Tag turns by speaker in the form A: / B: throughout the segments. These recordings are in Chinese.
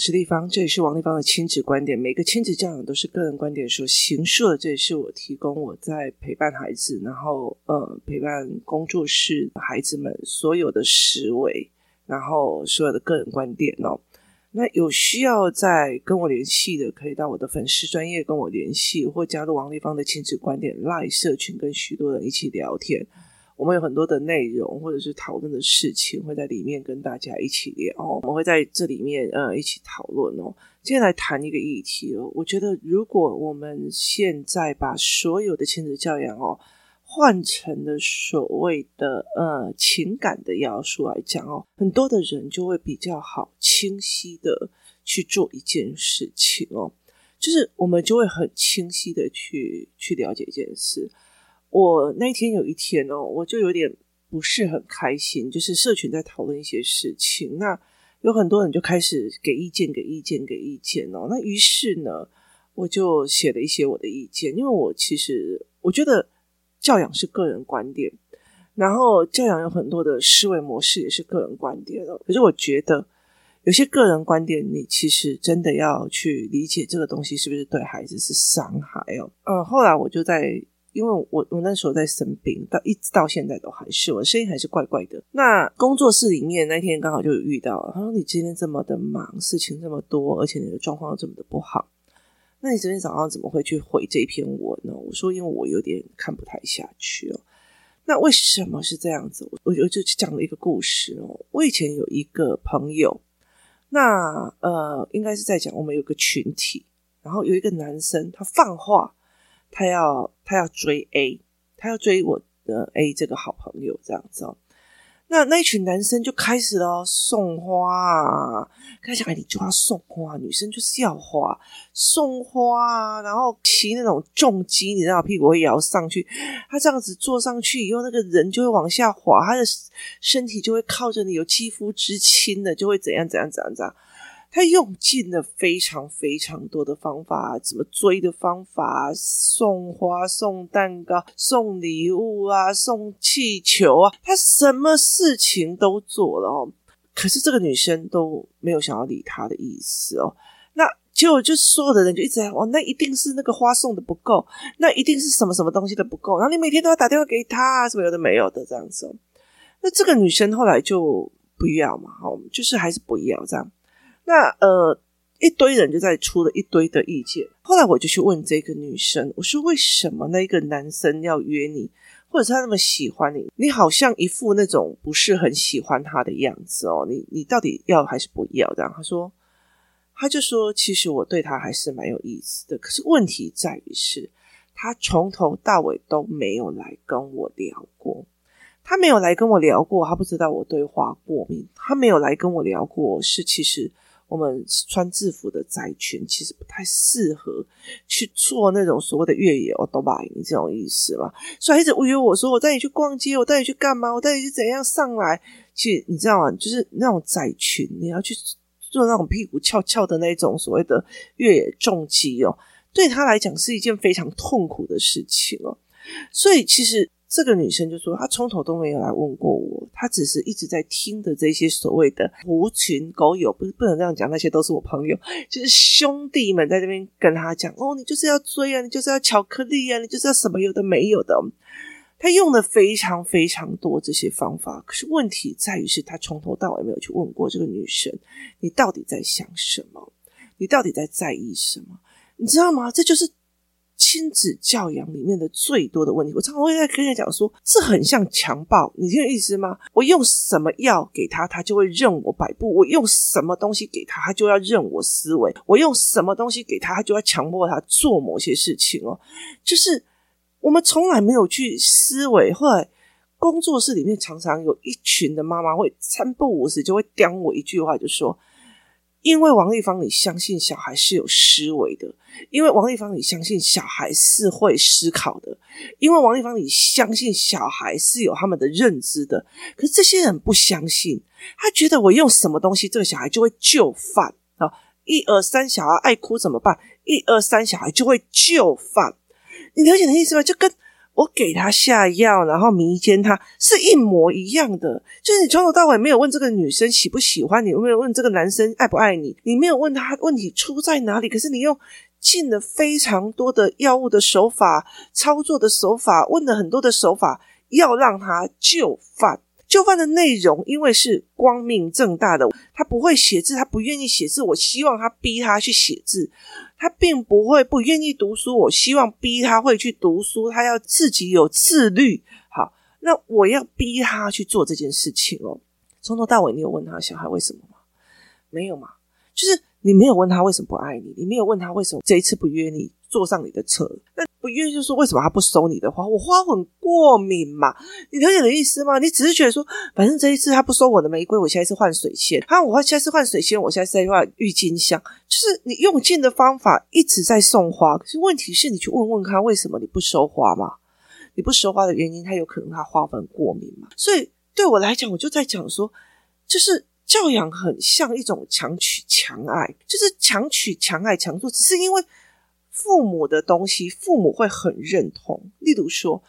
A: 是立方这也是王立方的亲子观点。每个亲子家长都是个人观点所形设这也是我提供我在陪伴孩子然后呃陪伴工作室孩子们所有的思维然后所有的个人观点哦。那有需要再跟我联系的可以到我的粉丝专业跟我联系或加入王立方的亲子观点赖社群跟许多人一起聊天我们有很多的内容或者是讨论的事情会在里面跟大家一起聊我们会在这里面呃一起讨论哦。接下来谈一个议题哦我觉得如果我们现在把所有的亲子教养哦换成的所谓的呃情感的要素来讲哦很多的人就会比较好清晰的去做一件事情哦。就是我们就会很清晰的去去了解一件事。我那天有一天哦，我就有点不是很开心。就是社群在讨论一些事情，那有很多人就开始给意见、给意见、给意见哦。那于是呢，我就写了一些我的意见，因为我其实我觉得教养是个人观点，然后教养有很多的思维模式也是个人观点哦。可是我觉得有些个人观点，你其实真的要去理解这个东西是不是对孩子是伤害哦。嗯，后来我就在。因为我我那时候在生病，到一直到现在都还是我声音还是怪怪的。那工作室里面那天刚好就有遇到，他说：“你今天这么的忙，事情这么多，而且你的状况又这么的不好，那你昨天早上怎么会去回这篇文呢？”我说：“因为我有点看不太下去哦。”那为什么是这样子？我我就讲了一个故事哦。我以前有一个朋友，那呃，应该是在讲我们有个群体，然后有一个男生他放话。他要他要追 A，他要追我的 A 这个好朋友这样子哦。那那一群男生就开始了送花，跟他讲：“哎，你就要送花，女生就是要花，送花啊！”然后骑那种重机，你知道，屁股会摇上去，他这样子坐上去以后，那个人就会往下滑，他的身体就会靠着你，有肌肤之亲的，就会怎样怎样怎样怎样。他用尽了非常非常多的方法怎么追的方法送花送蛋糕送礼物啊送气球啊他什么事情都做了哦。可是这个女生都没有想要理他的意思哦。那就就所有的人就一直在哦那一定是那个花送的不够那一定是什么什么东西都不够然后你每天都要打电话给他什么有的没有的这样子那这个女生后来就不要嘛好就是还是不要这样。那呃，一堆人就在出了一堆的意见。后来我就去问这个女生，我说为什么那个男生要约你，或者是他那么喜欢你？你好像一副那种不是很喜欢他的样子哦。你你到底要还是不要？这样他说，他就说，其实我对他还是蛮有意思的。可是问题在于是，他从头到尾都没有来跟我聊过。他没有来跟我聊过，他不知道我对花过敏。他没有来跟我聊过，是其实我们穿制服的仔裙其实不太适合去做那种所谓的越野哦都把你这种意思嘛所以一直误约我说我带你去逛街我带你去干嘛？我带你去怎样上来？其实你知道吗？就是那种仔裙你要去做那种屁股翘翘的那种所谓的越野重机哦对他来讲是一件非常痛苦的事情哦。所以其实这个女生就说，她从头都没有来问过我，她只是一直在听的这些所谓的狐群狗友，不是不能这样讲，那些都是我朋友，就是兄弟们在这边跟她讲，哦，你就是要追啊，你就是要巧克力啊，你就是要什么有的没有的。他用的非常非常多这些方法，可是问题在于是他从头到尾没有去问过这个女生，你到底在想什么？你到底在在意什么？你知道吗？这就是亲子教养里面的最多的问题。我常常会在跟人讲说，这很像强暴，你听意思吗？我用什么药给他，他就会任我摆布；我用什么东西给他，他就要任我思维；我用什么东西给他，他就要强迫他做某些事情哦。就是我们从来没有去思维，后来。工作室里面常常有一群的妈妈会三不五时就会刁我一句话，就说：“因为王立芳，你相信小孩是有思维的；因为王立芳，你相信小孩是会思考的；因为王立芳，你相信小孩是有他们的认知的。可是这些人不相信，他觉得我用什么东西，这个小孩就会就范啊！一二三，小孩爱哭怎么办？一二三，小孩就会就范。你了解的意思吗？就跟我给他下药，然后迷奸他，是一模一样的。就是你从头到尾没有问这个女生喜不喜欢你，没有问这个男生爱不爱你，你没有问他问题出在哪里，可是你用进了非常多的药物的手法、操作的手法，问了很多的手法，要让他就范。就范的内容，因为是光明正大的，他不会写字，他不愿意写字，我希望他逼他去写字。他并不会不愿意读书，我希望逼他会去读书，他要自己有自律。好，那我要逼他去做这件事情哦。从头到尾，你有问他小孩为什么吗？没有嘛？就是你没有问他为什么不爱你，你没有问他为什么这一次不约你。坐上你的车，那不愿意就说为什么他不收你的花？我花很过敏嘛，你了解的意思吗？你只是觉得说，反正这一次他不收我的玫瑰，我现在是换水仙。啊，我现在是换水仙，我现在是在换郁金香。就是你用尽的方法一直在送花，可是问题是你去问问他为什么你不收花嘛？你不收花的原因，他有可能他花粉过敏嘛？所以对我来讲，我就在讲说，就是教养很像一种强取强爱，就是强取强爱强做，只是因为。父母的东西，父母会很认同。例如说，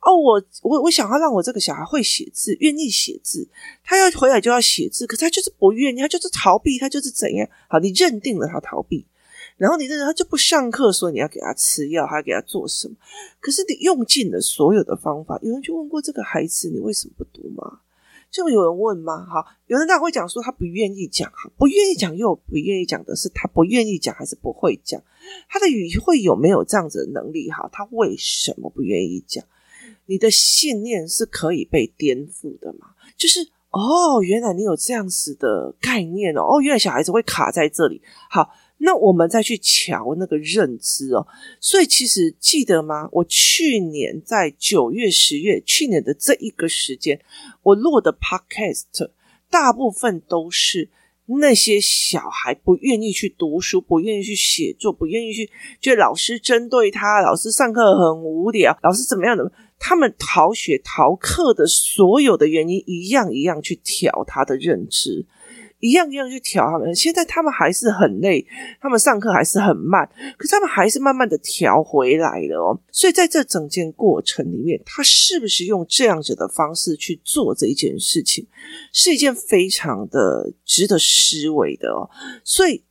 A: 哦，我我我想要让我这个小孩会写字，愿意写字，他要回来就要写字，可是他就是不愿意，他就是逃避，他就是怎样？好，你认定了他逃避，然后你认他就不上课，所以你要给他吃药，还要给他做什么？可是你用尽了所有的方法，有人就问过这个孩子，你为什么不读吗？就有人问吗？好，有人当然会讲说他不愿意讲，哈，不愿意讲又不愿意讲的是他不愿意讲还是不会讲？他的语会有没有这样子的能力？哈，他为什么不愿意讲？你的信念是可以被颠覆的吗？就是哦，原来你有这样子的概念哦，哦，原来小孩子会卡在这里。好。那我们再去瞧那个认知哦，所以其实记得吗？我去年在九月、十月，去年的这一个时间，我录的 podcast 大部分都是那些小孩不愿意去读书、不愿意去写作、不愿意去，就老师针对他，老师上课很无聊，老师怎么样的，他们逃学、逃课的所有的原因，一样一样去调他的认知。一样一样去调他们，现在他们还是很累，他们上课还是很慢，可是他们还是慢慢的调回来了哦。所以在这整件过程里面，他是不是用这样子的方式去做这一件事情，是一件非常的值得思维的哦。所以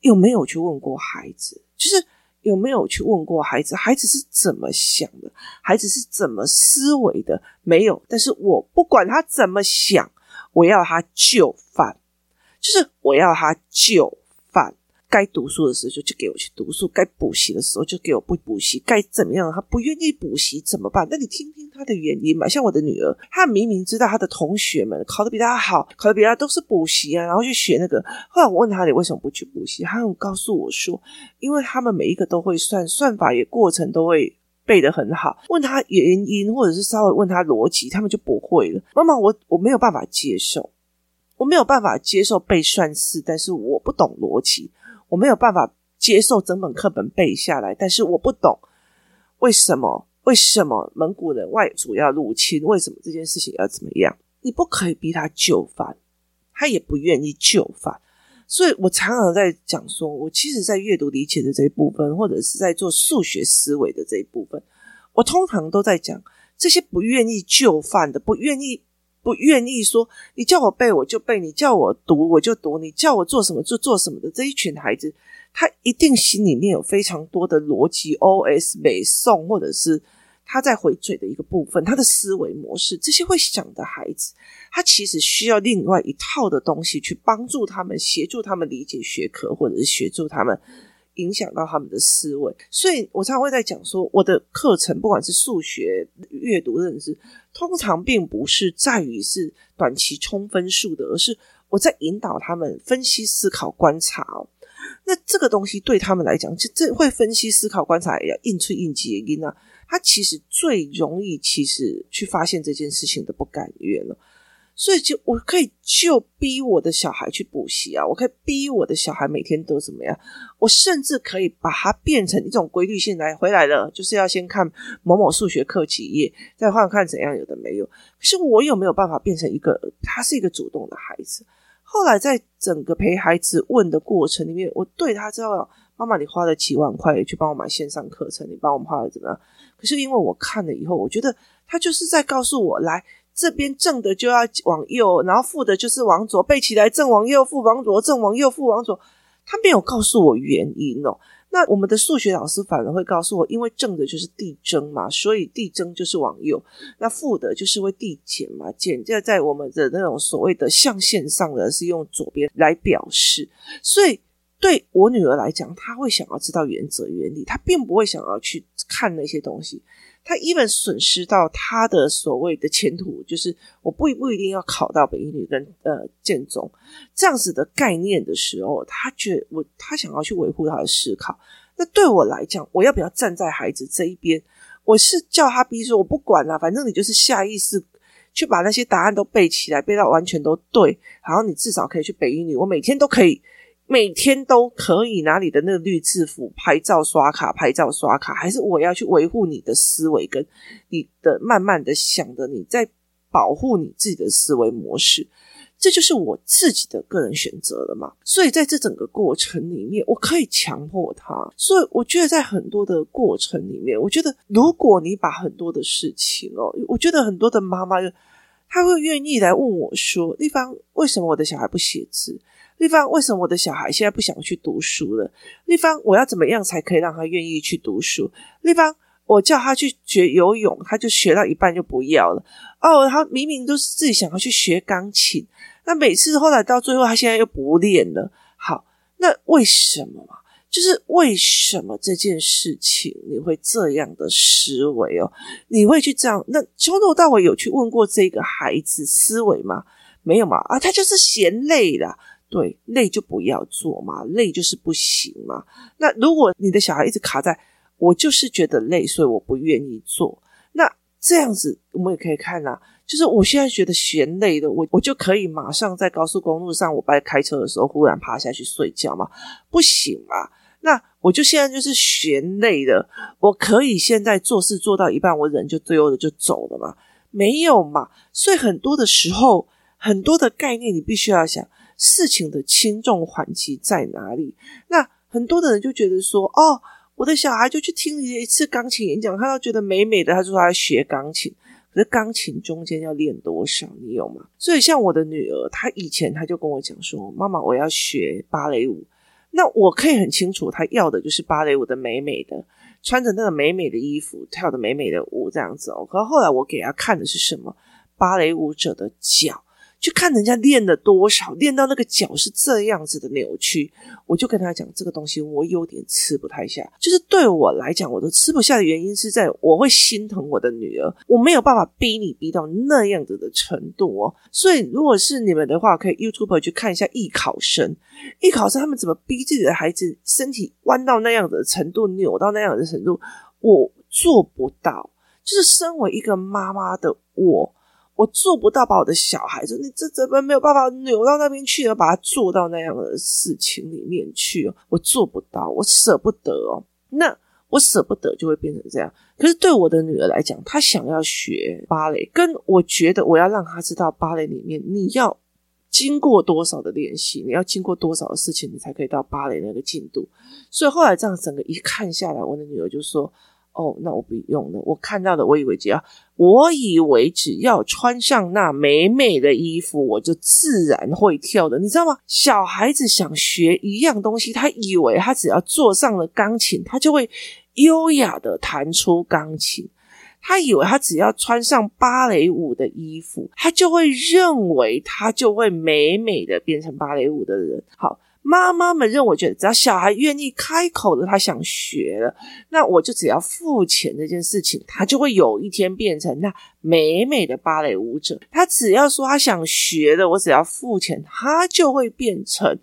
A: 有没有去问过孩子？就是有没有去问过孩子？孩子是怎么想的？孩子是怎么思维的？没有。但是我不管他怎么想，我要他就范。就是我要他就范，该读书的时候就就给我去读书，该补习的时候就给我不补习，该怎么样？他不愿意补习怎么办？那你听听他的原因嘛。像我的女儿，她明明知道她的同学们考得比她好，考得比她都是补习啊，然后去学那个。后来我问她，你为什么不去补习？她告诉我说，因为他们每一个都会算，算法也过程都会背得很好。问他原因，或者是稍微问他逻辑，他们就不会了。妈妈，我我没有办法接受。我没有办法接受背算式，但是我不懂逻辑。我没有办法接受整本课本背下来，但是我不懂为什么？为什么蒙古人外族要入侵？为什么这件事情要怎么样？你不可以逼他就范，他也不愿意就范。所以我常常在讲说，我其实，在阅读理解的这一部分，或者是在做数学思维的这一部分，我通常都在讲这些不愿意就范的，不愿意。不愿意说，你叫我背我就背，你叫我读我就读，你叫我做什么就做什么的这一群孩子，他一定心里面有非常多的逻辑 OS 背诵，或者是他在回嘴的一个部分，他的思维模式，这些会想的孩子，他其实需要另外一套的东西去帮助他们，协助他们理解学科，或者是协助他们。影响到他们的思维，所以我常常会在讲说，我的课程不管是数学、阅读认知，通常并不是在于是短期冲分数的，而是我在引导他们分析、思考、观察哦。那这个东西对他们来讲，就这会分析、思考、观察，要应出应急的因啊，他其实最容易其实去发现这件事情的不甘愿了。所以就我可以就逼我的小孩去补习啊，我可以逼我的小孩每天都怎么样？我甚至可以把它变成一种规律性来回来了，就是要先看某某数学课几页，再换看怎样有的没有。可是我有没有办法变成一个他是一个主动的孩子？后来在整个陪孩子问的过程里面，我对他知道妈妈，你花了几万块去帮我买线上课程，你帮我们花了怎么样？可是因为我看了以后，我觉得他就是在告诉我，来这边正的就要往右，然后负的就是往左，背起来正往右，负往左，正往右，负往左。他没有告诉我原因哦。那我们的数学老师反而会告诉我，因为正的就是递增嘛，所以递增就是往右；那负的就是会递减嘛，减就在我们的那种所谓的象限上的是用左边来表示。所以对我女儿来讲，她会想要知道原则原理，她并不会想要去看那些东西。他 even 损失到他的所谓的前途，就是我不不一定要考到北一女跟呃建中这样子的概念的时候，他觉得我他想要去维护他的思考。那对我来讲，我要不要站在孩子这一边？我是叫他逼说，我不管啦，反正你就是下意识去把那些答案都背起来，背到完全都对，然后你至少可以去北一女，我每天都可以。每天都可以拿你的那个绿制服拍照刷卡，拍照刷卡，还是我要去维护你的思维，跟你的慢慢的想的你在保护你自己的思维模式，这就是我自己的个人选择了嘛。所以在这整个过程里面，我可以强迫他。所以我觉得在很多的过程里面，我觉得如果你把很多的事情哦，我觉得很多的妈妈就她会愿意来问我说：“丽芳，为什么我的小孩不写字？”立方，为什么我的小孩现在不想去读书了？立方，我要怎么样才可以让他愿意去读书？立方，我叫他去学游泳，他就学到一半就不要了。哦，他明明都是自己想要去学钢琴，那每次后来到最后，他现在又不练了。好，那为什么嘛？就是为什么这件事情你会这样的思维哦？你会去这样？那从头到尾有去问过这个孩子思维吗？没有嘛？啊，他就是嫌累了。对，累就不要做嘛，累就是不行嘛。那如果你的小孩一直卡在，我就是觉得累，所以我不愿意做。那这样子，我们也可以看啊，就是我现在觉得嫌累的，我我就可以马上在高速公路上，我在开车的时候忽然趴下去睡觉嘛？不行嘛？那我就现在就是嫌累的，我可以现在做事做到一半，我人就丢的就走了嘛？没有嘛？所以很多的时候，很多的概念，你必须要想。事情的轻重缓急在哪里？那很多的人就觉得说，哦，我的小孩就去听了一次钢琴演讲，他都觉得美美的，他说他要学钢琴，可是钢琴中间要练多少，你有吗？所以像我的女儿，她以前她就跟我讲说，妈妈，我要学芭蕾舞。那我可以很清楚，她要的就是芭蕾舞的美美的，穿着那个美美的衣服，跳的美美的舞这样子哦。可是后来我给她看的是什么？芭蕾舞者的脚。去看人家练了多少，练到那个脚是这样子的扭曲，我就跟他讲这个东西我有点吃不太下。就是对我来讲，我都吃不下的原因是在我会心疼我的女儿，我没有办法逼你逼到那样子的程度哦。所以如果是你们的话，可以 YouTube 去看一下艺考生，艺考生他们怎么逼自己的孩子身体弯到那样子的程度，扭到那样的程度，我做不到。就是身为一个妈妈的我。我做不到把我的小孩子，你这怎么没有办法扭到那边去，要把它做到那样的事情里面去？我做不到，我舍不得哦。那我舍不得就会变成这样。可是对我的女儿来讲，她想要学芭蕾，跟我觉得我要让她知道芭蕾里面你要经过多少的练习，你要经过多少的事情，你才可以到芭蕾那个进度。所以后来这样整个一看下来，我的女儿就说。哦，那我不用了。我看到的，我以为只要，我以为只要穿上那美美的衣服，我就自然会跳的，你知道吗？小孩子想学一样东西，他以为他只要坐上了钢琴，他就会优雅的弹出钢琴。他以为他只要穿上芭蕾舞的衣服，他就会认为他就会美美的变成芭蕾舞的人。好。妈妈们认为，觉得只要小孩愿意开口的，他想学了，那我就只要付钱这件事情，他就会有一天变成那美美的芭蕾舞者。他只要说他想学的，我只要付钱，他就会变成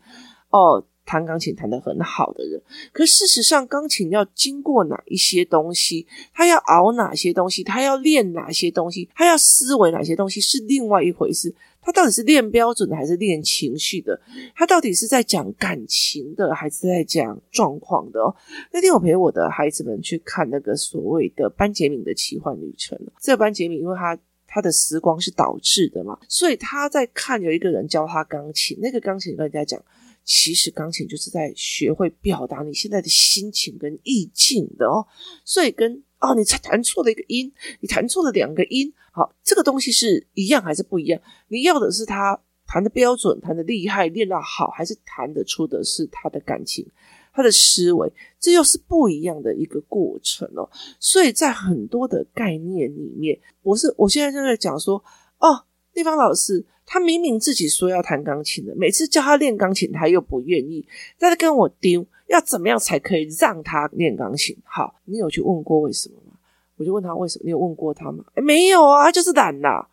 A: 哦，弹钢琴弹得很好的人。可事实上，钢琴要经过哪一些东西，他要熬哪些东西，他要练哪些东西，他要思维哪些东西，是另外一回事。他到底是练标准的还是练情绪的？他到底是在讲感情的还是在讲状况的？哦，那天我陪我的孩子们去看那个所谓的班杰明的奇幻旅程。这个班杰明，因为他他的时光是导致的嘛，所以他在看有一个人教他钢琴，那个钢琴跟人家讲，其实钢琴就是在学会表达你现在的心情跟意境的哦，所以跟哦，你才弹错了一个音，你弹错了两个音，好，这个东西是一样还是不一样？你要的是他弹的标准，弹的厉害，练到好，还是弹得出的是他的感情？他的思维，这又是不一样的一个过程哦。所以在很多的概念里面，我是我现在正在讲说，哦，地方老师，他明明自己说要弹钢琴的，每次叫他练钢琴，他又不愿意，在这跟我丢，要怎么样才可以让他练钢琴？好，你有去问过为什么吗？我就问他为什么？你有问过他吗？诶，没有啊，就是懒呐，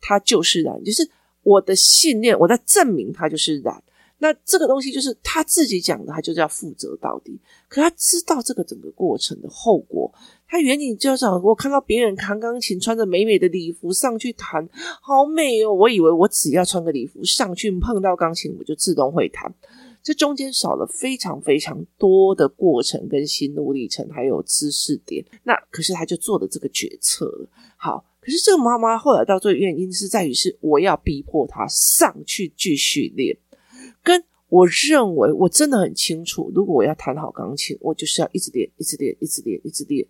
A: 他就是懒，就是我的信念，我在证明他就是懒。那这个东西就是他自己讲的，他就是要负责到底。可他知道这个整个过程的后果，他原理就是我看到别人弹钢琴，穿着美美的礼服上去弹，好美哦！我以为我只要穿个礼服上去碰到钢琴，我就自动会弹。这中间少了非常非常多的过程跟心路历程，还有知识点。那可是他就做了这个决策了。好，可是这个妈妈后来到最后原因是在于是我要逼迫他上去继续练。跟我认为，我真的很清楚，如果我要弹好钢琴，我就是要一直练，一直练，一直练，一直练。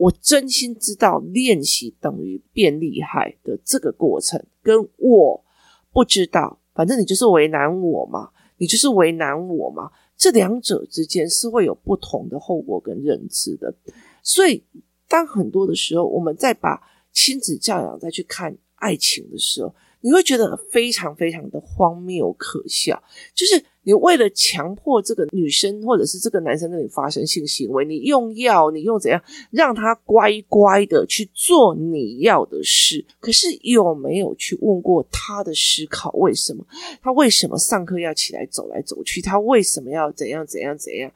A: 我真心知道练习等于变厉害的这个过程，跟我不知道，反正你就是为难我嘛，你就是为难我嘛。这两者之间是会有不同的后果跟认知的。所以，当很多的时候，我们再把亲子教养再去看爱情的时候，你会觉得非常非常的荒谬可笑，就是你为了强迫这个女生或者是这个男生跟你发生性行为，你用药，你用怎样让他乖乖的去做你要的事，可是有没有去问过他的思考？为什么？他为什么上课要起来走来走去？他为什么要怎样怎样怎样？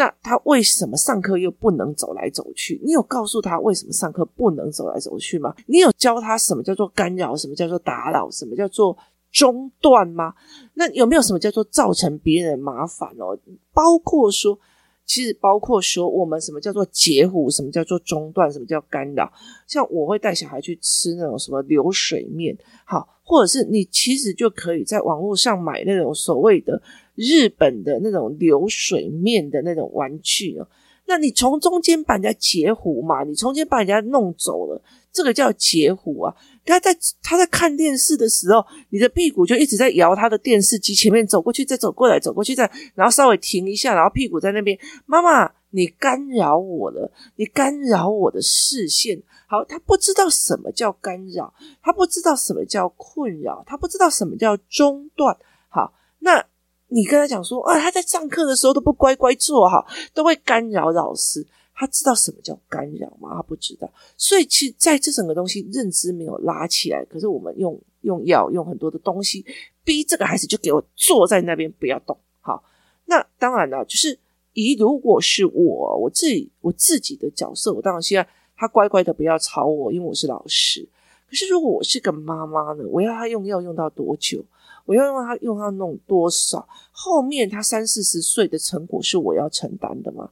A: 那他为什么上课又不能走来走去？你有告诉他为什么上课不能走来走去吗？你有教他什么叫做干扰，什么叫做打扰，什么叫做中断吗？那有没有什么叫做造成别人的麻烦哦？包括说，其实包括说，我们什么叫做截胡，什么叫做中断，什么叫干扰？像我会带小孩去吃那种什么流水面，好，或者是你其实就可以在网络上买那种所谓的。日本的那种流水面的那种玩具哦，那你从中间把人家截胡嘛，你从中间把人家弄走了，这个叫截胡啊。他在他在看电视的时候，你的屁股就一直在摇他的电视机前面走过去，再走过来，走过去再，然后稍微停一下，然后屁股在那边，妈妈，你干扰我了，你干扰我的视线。好，他不知道什么叫干扰，他不知道什么叫困扰，他不知道什么叫中断。好，那。你跟他讲说啊，他在上课的时候都不乖乖坐好，都会干扰老师。他知道什么叫干扰吗？他不知道。所以其实在这整个东西认知没有拉起来，可是我们用用药用很多的东西逼这个孩子就给我坐在那边不要动。好，那当然了，就是以如果是我我自己我自己的角色，我当然希望他乖乖的不要吵我，因为我是老师。可是如果我是个妈妈呢，我要他用药用到多久？我要用他用他弄多少？后面他三四十岁的成果是我要承担的吗？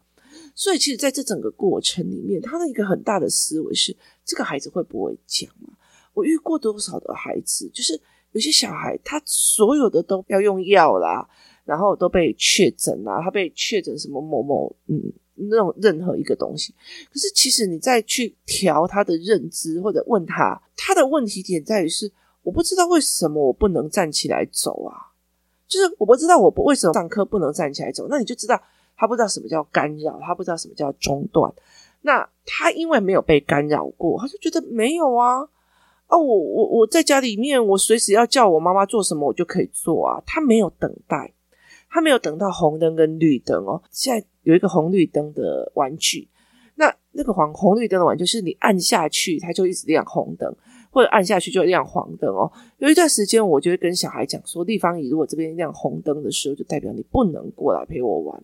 A: 所以，其实在这整个过程里面，他的一个很大的思维是：这个孩子会不会讲啊？我遇过多少的孩子，就是有些小孩，他所有的都要用药啦，然后都被确诊啦，他被确诊什么某某嗯那种任何一个东西。可是，其实你再去调他的认知，或者问他，他的问题点在于是。我不知道为什么我不能站起来走啊，就是我不知道我不为什么上课不能站起来走，那你就知道他不知道什么叫干扰，他不知道什么叫中断。那他因为没有被干扰过，他就觉得没有啊啊，我我我在家里面，我随时要叫我妈妈做什么，我就可以做啊。他没有等待，他没有等到红灯跟绿灯哦。现在有一个红绿灯的玩具，那那个黄红绿灯的玩具是你按下去，它就一直亮红灯。或者按下去就亮黄灯哦。有一段时间，我就会跟小孩讲说：“丽芳姨，如果这边亮红灯的时候，就代表你不能过来陪我玩，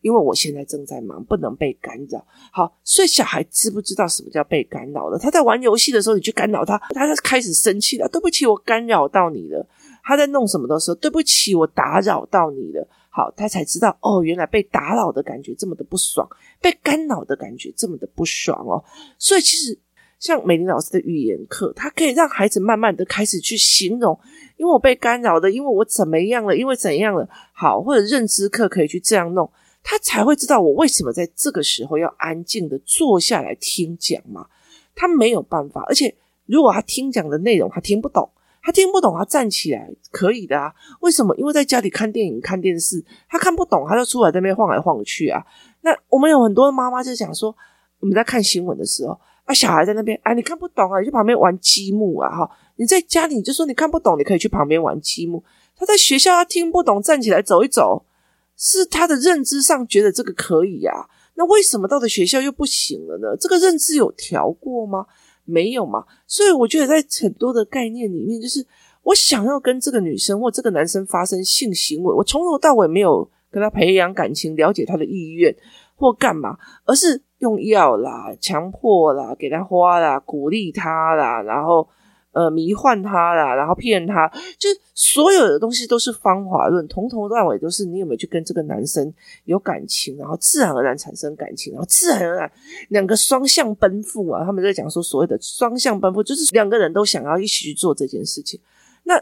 A: 因为我现在正在忙，不能被干扰。”好，所以小孩知不知道什么叫被干扰了？他在玩游戏的时候，你去干扰他，他就开始生气了。对不起，我干扰到你了。他在弄什么的时候，对不起，我打扰到你了。好，他才知道哦，原来被打扰的感觉这么的不爽，被干扰的感觉这么的不爽哦。所以其实。像美玲老师的语言课，他可以让孩子慢慢的开始去形容，因为我被干扰的，因为我怎么样了，因为怎样了，好，或者认知课可以去这样弄，他才会知道我为什么在这个时候要安静的坐下来听讲嘛。他没有办法，而且如果他听讲的内容他听不懂，他听不懂，他站起来可以的啊。为什么？因为在家里看电影、看电视，他看不懂，他就出来在那边晃来晃去啊。那我们有很多妈妈就讲说，我们在看新闻的时候。啊，小孩在那边，哎，你看不懂啊，你去旁边玩积木啊，哈！你在家里你就说你看不懂，你可以去旁边玩积木。他在学校他听不懂，站起来走一走，是他的认知上觉得这个可以啊。那为什么到了学校又不行了呢？这个认知有调过吗？没有嘛。所以我觉得在很多的概念里面，就是我想要跟这个女生或这个男生发生性行为，我从头到尾没有跟他培养感情，了解他的意愿或干嘛，而是。用药啦，强迫啦，给他花啦，鼓励他啦，然后呃迷幻他啦，然后骗他，就所有的东西都是方法论，从头到尾都是你有没有去跟这个男生有感情，然后自然而然产生感情，然后自然而然两个双向奔赴啊，他们在讲说所谓的双向奔赴，就是两个人都想要一起去做这件事情，那。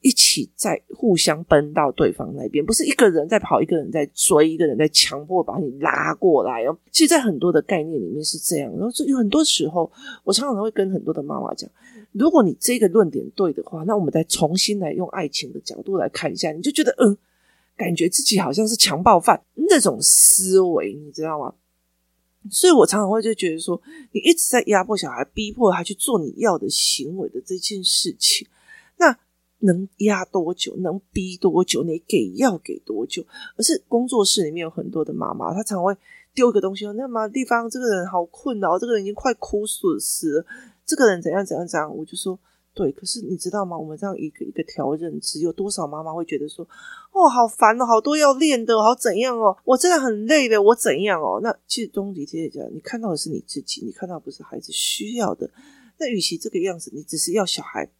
A: 一起在互相奔到对方那边，不是一个人在跑，一个人在追，一个人在强迫把你拉过来哦。其实，在很多的概念里面是这样。然后，有很多时候，我常常会跟很多的妈妈讲：如果你这个论点对的话，那我们再重新来用爱情的角度来看一下，你就觉得嗯，感觉自己好像是强暴犯那种思维，你知道吗？所以我常常会就觉得说，你一直在压迫小孩，逼迫他去做你要的行为的这件事情，那。能压多久？能逼多久？你给要给多久？而是工作室里面有很多的妈妈，她常会丢一个东西，那么地方这个人好困扰，这个人已经快哭死了，这个人怎样怎样怎样？我就说对，可是你知道吗？我们这样一个一个调认知，有多少妈妈会觉得说，哦，好烦哦，好多要练的，好怎样哦？我真的很累的，我怎样哦？那其实终极姐姐讲，你看到的是你自己，你看到不是孩子需要的。那与其这个样子，你只是要小孩。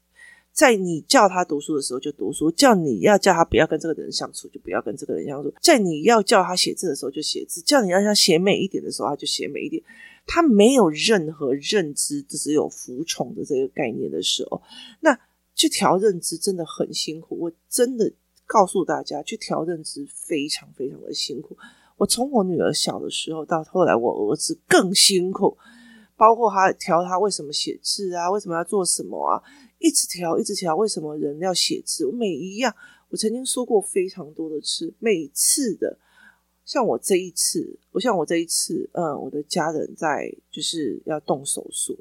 A: 在你叫他读书的时候就读书，叫你要叫他不要跟这个人相处就不要跟这个人相处，在你要叫他写字的时候就写字，叫你让他写美一点的时候他就写美一点。他没有任何认知，只有服从的这个概念的时候，那去调认知真的很辛苦。我真的告诉大家，去调认知非常非常的辛苦。我从我女儿小的时候到后来，我儿子更辛苦，包括他调他为什么写字啊，为什么要做什么啊。一直调，一直调。为什么人要写字？我每一样，我曾经说过非常多的次，每次的，像我这一次，我像我这一次，嗯，我的家人在就是要动手术，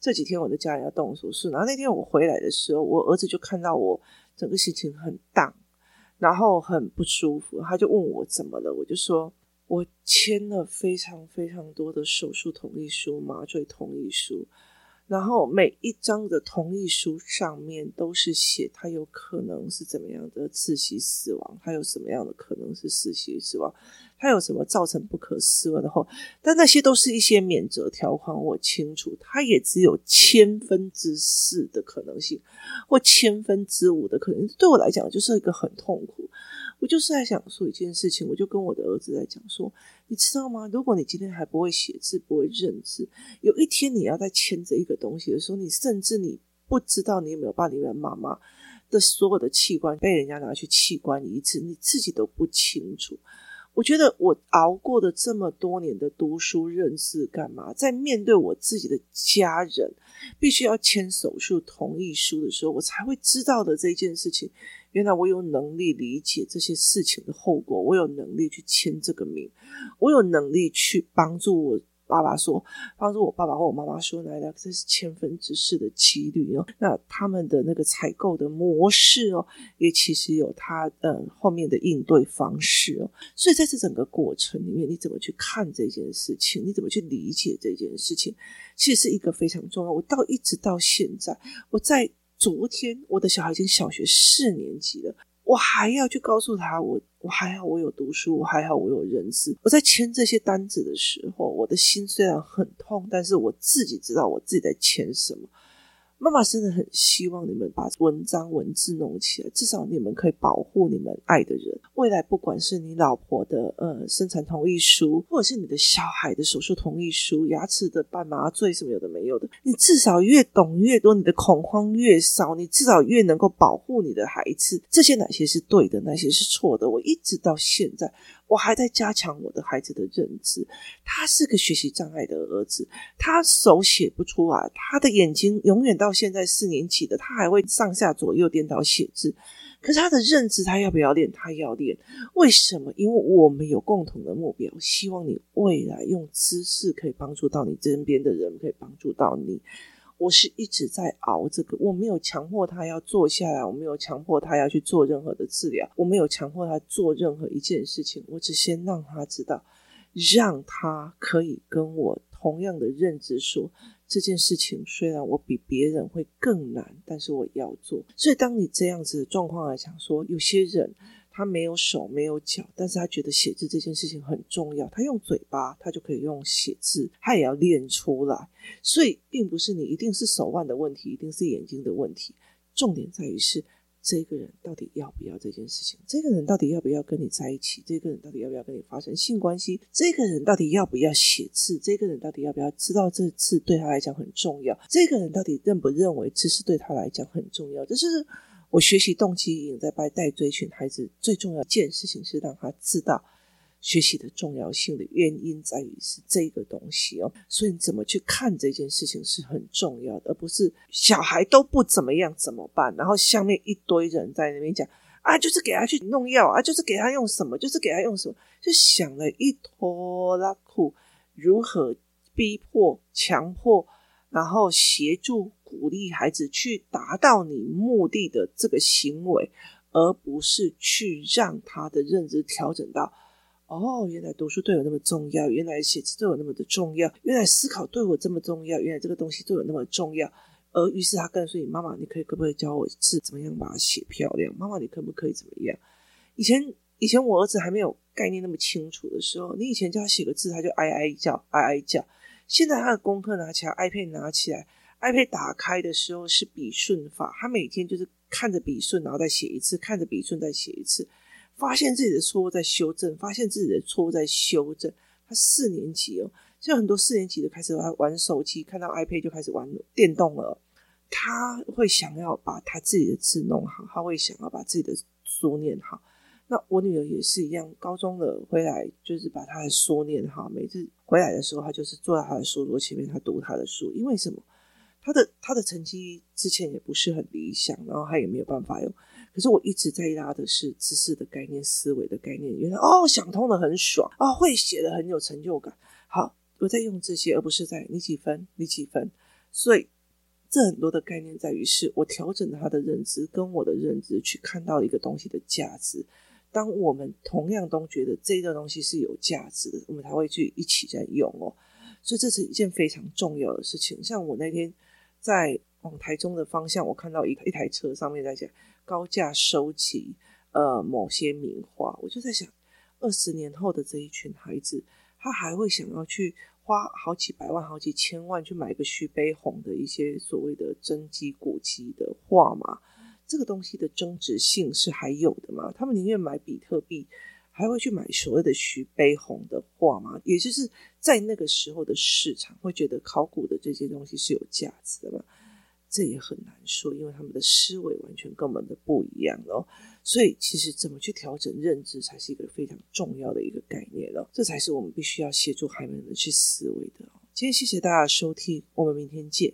A: 这几天我的家人要动手术，然后那天我回来的时候，我儿子就看到我整个心情很荡，然后很不舒服，他就问我怎么了，我就说我签了非常非常多的手术同意书、麻醉同意书。然后每一张的同意书上面都是写他有可能是怎么样的窒息死亡，他有什么样的可能是窒息死亡，他有什么造成不可思议的后，但那些都是一些免责条款，我清楚，他也只有千分之四的可能性，或千分之五的可能，对我来讲就是一个很痛苦。我就是在想说一件事情，我就跟我的儿子在讲说，你知道吗？如果你今天还不会写字，不会认字，有一天你要在签着一个东西的时候，你甚至你不知道你有没有把你的妈妈的所有的器官被人家拿去器官移植，你自己都不清楚。我觉得我熬过的这么多年的读书认字干嘛？在面对我自己的家人必须要签手术同意书的时候，我才会知道的这件事情。原来我有能力理解这些事情的后果，我有能力去签这个名，我有能力去帮助我爸爸说，帮助我爸爸或我妈妈说，来来，这是千分之四的几率哦。那他们的那个采购的模式哦，也其实有他嗯后面的应对方式哦。所以在这整个过程里面，你怎么去看这件事情？你怎么去理解这件事情？其实是一个非常重要。我到一直到现在，我在。昨天我的小孩已经小学四年级了，我还要去告诉他，我我还好，我有读书，我还好，我有认识。我在签这些单子的时候，我的心虽然很痛，但是我自己知道我自己在签什么。妈妈真的很希望你们把文章文字弄起来，至少你们可以保护你们爱的人。未来不管是你老婆的呃生产同意书，或者是你的小孩的手术同意书、牙齿的半麻醉什么有的没有的，你至少越懂越多，你的恐慌越少，你至少越能够保护你的孩子。这些哪些是对的，哪些是错的？我一直到现在。我还在加强我的孩子的认知。他是个学习障碍的儿子，他手写不出来，他的眼睛永远到现在四年级的，他还会上下左右颠倒写字。可是他的认知，他要不要练？他要练。为什么？因为我们有共同的目标，希望你未来用知识可以帮助到你身边的人，可以帮助到你。我是一直在熬这个，我没有强迫他要坐下来，我没有强迫他要去做任何的治疗，我没有强迫他做任何一件事情，我只先让他知道，让他可以跟我同样的认知说，这件事情虽然我比别人会更难，但是我要做。所以当你这样子的状况来讲说，有些人。他没有手没有脚，但是他觉得写字这件事情很重要。他用嘴巴，他就可以用写字，他也要练出来。所以，并不是你一定是手腕的问题，一定是眼睛的问题。重点在于是这个人到底要不要这件事情，这个人到底要不要跟你在一起，这个人到底要不要跟你发生性关系，这个人到底要不要写字，这个人到底要不要知道这字对他来讲很重要，这个人到底认不认为知识对他来讲很重要，这是。我学习动机引在带追寻孩子最重要一件事情是让他知道学习的重要性的原因在于是这个东西哦，所以你怎么去看这件事情是很重要的，而不是小孩都不怎么样怎么办？然后下面一堆人在那边讲啊，就是给他去弄药啊，就是给他用什么，就是给他用什么，就想了一拖拉库，如何逼迫、强迫。然后协助鼓励孩子去达到你目的的这个行为，而不是去让他的认知调整到哦，原来读书对我那么重要，原来写字对我那么的重要，原来思考对我这么重要，原来这个东西对我那么重要。而于是他告诉你妈妈，你可以可不可以教我字怎么样把它写漂亮？妈妈，你可不可以怎么样？以前以前我儿子还没有概念那么清楚的时候，你以前叫他写个字，他就哀哀叫，哀哀叫。现在他的功课拿起来，iPad 拿起来，iPad 打开的时候是笔顺法，他每天就是看着笔顺，然后再写一次，看着笔顺再写一次，发现自己的错误在修正，发现自己的错误在修正。他四年级哦，现在很多四年级的开始玩手机，看到 iPad 就开始玩电动了。他会想要把他自己的字弄好，他会想要把自己的书念好。那我女儿也是一样，高中的回来就是把她的书念好。每次回来的时候，她就是坐在她的书桌前面，她读她的书。因为什么？他的他的成绩之前也不是很理想，然后他也没有办法用。可是我一直在拉的是知识的概念、思维的概念。原来哦，想通了很爽啊，哦，会写的很有成就感。好，我在用这些，而不是在你几分，你几分。所以这很多的概念在于是我调整他的认知，跟我的认知去看到一个东西的价值。当我们同样都觉得这个东西是有价值的，我们才会去一起在用哦。所以这是一件非常重要的事情。像我那天在往台中的方向，我看到一一台车上面在讲高价收集呃某些名画，我就在想，二十年后的这一群孩子，他还会想要去花好几百万、好几千万去买个徐悲鸿的一些所谓的真迹古迹的画吗？这个东西的增值性是还有的吗？他们宁愿买比特币，还会去买所谓的徐悲鸿的画吗？也就是在那个时候的市场，会觉得考古的这些东西是有价值的吗？这也很难说，因为他们的思维完全根本的不一样哦。所以，其实怎么去调整认知，才是一个非常重要的一个概念哦。这才是我们必须要协助孩子们去思维的。今天谢谢大家的收听，我们明天见。